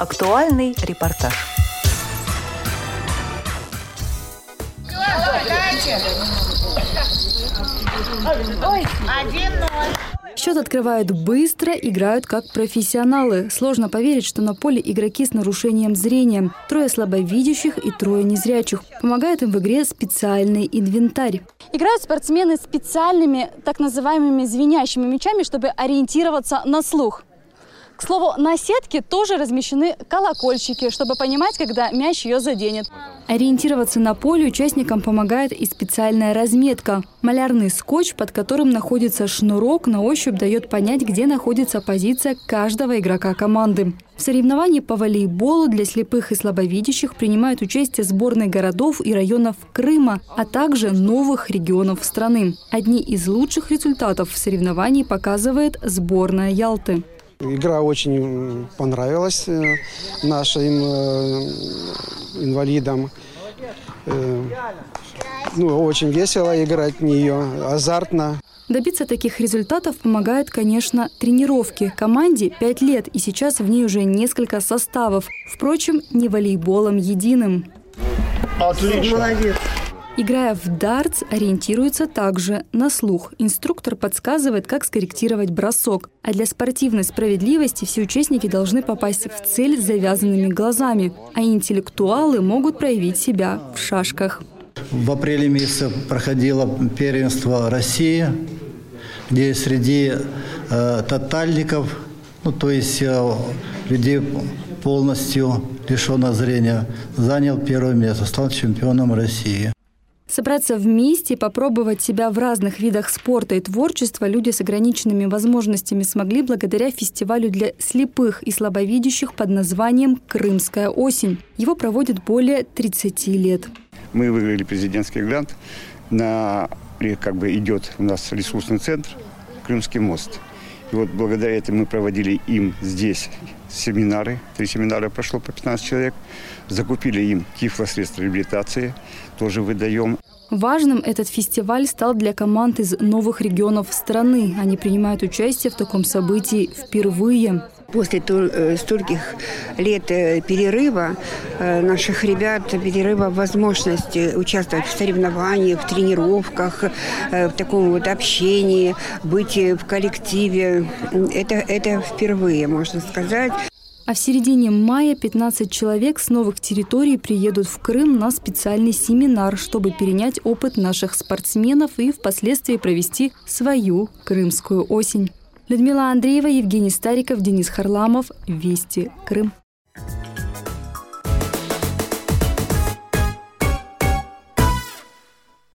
Актуальный репортаж. Счет открывают быстро, играют как профессионалы. Сложно поверить, что на поле игроки с нарушением зрения. Трое слабовидящих и трое незрячих. Помогает им в игре специальный инвентарь. Играют спортсмены специальными так называемыми звенящими мячами, чтобы ориентироваться на слух. К слову, на сетке тоже размещены колокольчики, чтобы понимать, когда мяч ее заденет. Ориентироваться на поле участникам помогает и специальная разметка. Малярный скотч, под которым находится шнурок, на ощупь дает понять, где находится позиция каждого игрока команды. В соревновании по волейболу для слепых и слабовидящих принимают участие сборные городов и районов Крыма, а также новых регионов страны. Одни из лучших результатов в соревновании показывает сборная Ялты. Игра очень понравилась э, нашим э, инвалидам. Э, ну, очень весело играть в нее, азартно. Добиться таких результатов помогают, конечно, тренировки. Команде 5 лет, и сейчас в ней уже несколько составов. Впрочем, не волейболом единым. Отлично. Молодец. Играя в дартс, ориентируется также на слух. Инструктор подсказывает, как скорректировать бросок. А для спортивной справедливости все участники должны попасть в цель с завязанными глазами. А интеллектуалы могут проявить себя в шашках. В апреле месяце проходило первенство России, где среди э, тотальников, ну то есть э, людей полностью лишенных зрения, занял первое место, стал чемпионом России. Собраться вместе, попробовать себя в разных видах спорта и творчества люди с ограниченными возможностями смогли благодаря фестивалю для слепых и слабовидящих под названием «Крымская осень». Его проводят более 30 лет. Мы выиграли президентский грант. На, как бы идет у нас ресурсный центр «Крымский мост». И вот благодаря этому мы проводили им здесь семинары. Три семинара прошло по 15 человек. Закупили им тифлосредства реабилитации, тоже выдаем. Важным этот фестиваль стал для команд из новых регионов страны. Они принимают участие в таком событии впервые. После э, стольких лет э, перерыва э, наших ребят, перерыва возможности участвовать в соревнованиях, в тренировках, в таком вот общении, быть в коллективе, это, это впервые, можно сказать. А в середине мая 15 человек с новых территорий приедут в Крым на специальный семинар, чтобы перенять опыт наших спортсменов и впоследствии провести свою крымскую осень. Людмила Андреева, Евгений Стариков, Денис Харламов. Вести. Крым.